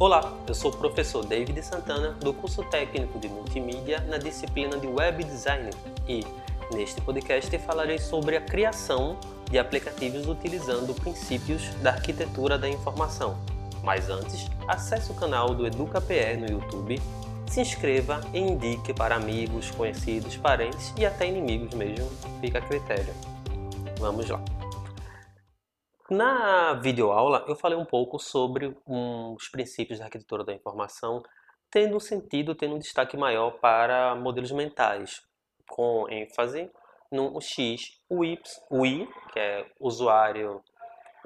Olá, eu sou o professor David Santana do curso técnico de multimídia na disciplina de Web Design e, neste podcast, falarei sobre a criação de aplicativos utilizando princípios da arquitetura da informação. Mas antes, acesse o canal do EducaPE no YouTube, se inscreva e indique para amigos, conhecidos, parentes e até inimigos mesmo, fica a critério. Vamos lá! Na videoaula eu falei um pouco sobre um, os princípios da arquitetura da informação, tendo um sentido, tendo um destaque maior para modelos mentais, com ênfase no X, o Y, o I, que é usuário,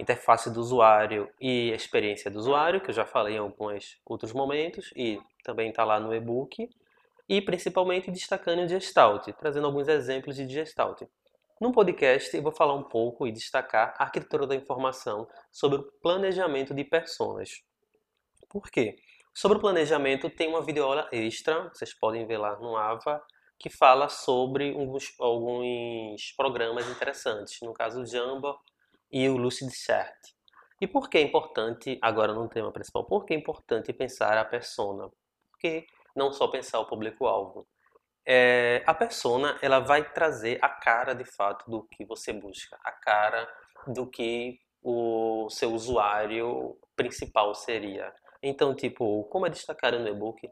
interface do usuário e experiência do usuário, que eu já falei em alguns outros momentos, e também está lá no e-book, e principalmente destacando o Gestalt, trazendo alguns exemplos de Gestalt. No podcast, eu vou falar um pouco e destacar a arquitetura da informação sobre o planejamento de personas. Por quê? Sobre o planejamento, tem uma videoaula extra, vocês podem ver lá no AVA, que fala sobre alguns, alguns programas interessantes, no caso o Jamba e o Lucidchart. E por que é importante, agora no tema principal, por que é importante pensar a persona? Porque não só pensar o público-alvo, é, a persona ela vai trazer a cara de fato do que você busca, a cara do que o seu usuário principal seria. Então, tipo, como é destacado no e-book,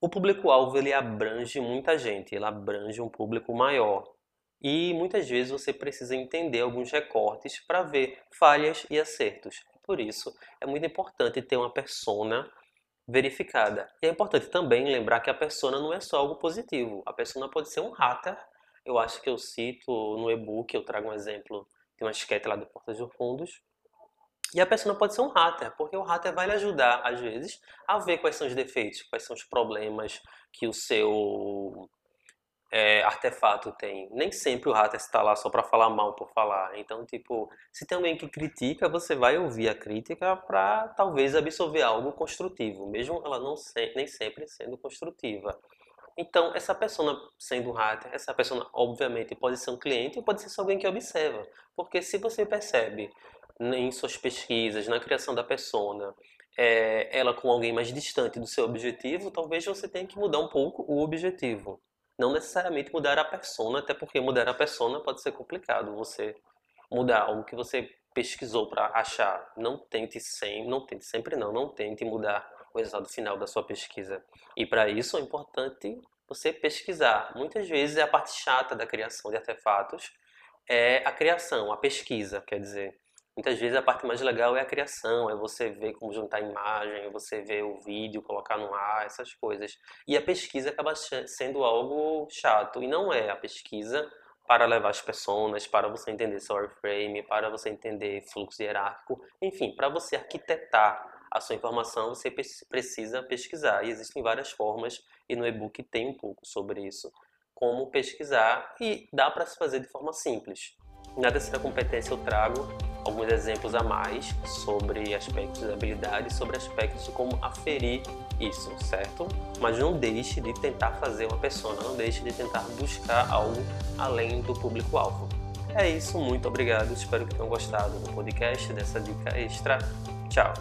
o público-alvo ele abrange muita gente, ele abrange um público maior. E muitas vezes você precisa entender alguns recortes para ver falhas e acertos. Por isso, é muito importante ter uma persona verificada. E é importante também lembrar que a persona não é só algo positivo. A persona pode ser um hater. Eu acho que eu cito no e-book, eu trago um exemplo de uma esquete lá do Portas dos Fundos. E a persona pode ser um hater, porque o hater vai lhe ajudar, às vezes, a ver quais são os defeitos, quais são os problemas que o seu é, artefato tem. Nem sempre o hater está lá só para falar mal por falar. Então, tipo, se tem alguém que critica, você vai ouvir a crítica para talvez absorver algo construtivo, mesmo ela não se, nem sempre sendo construtiva. Então, essa pessoa sendo um hater, essa pessoa obviamente pode ser um cliente ou pode ser alguém que observa. Porque se você percebe em suas pesquisas, na criação da persona, é, ela com alguém mais distante do seu objetivo, talvez você tenha que mudar um pouco o objetivo não necessariamente mudar a persona, até porque mudar a persona pode ser complicado. Você mudar algo que você pesquisou para achar, não tente sempre, não tente sempre não, não tente mudar o resultado final da sua pesquisa. E para isso é importante você pesquisar. Muitas vezes a parte chata da criação de artefatos é a criação, a pesquisa, quer dizer. Muitas vezes a parte mais legal é a criação, é você ver como juntar imagem, é você ver o vídeo, colocar no ar, essas coisas. E a pesquisa acaba sendo algo chato, e não é a pesquisa para levar as pessoas, para você entender seu wireframe, para você entender fluxo hierárquico, enfim, para você arquitetar a sua informação, você precisa pesquisar. E existem várias formas, e no e-book tem um pouco sobre isso. Como pesquisar, e dá para se fazer de forma simples. Na terceira competência eu trago alguns exemplos a mais sobre aspectos da habilidade, sobre aspectos de como aferir isso, certo? Mas não deixe de tentar fazer uma pessoa, não deixe de tentar buscar algo além do público-alvo. É isso, muito obrigado, espero que tenham gostado do podcast, dessa dica extra. Tchau!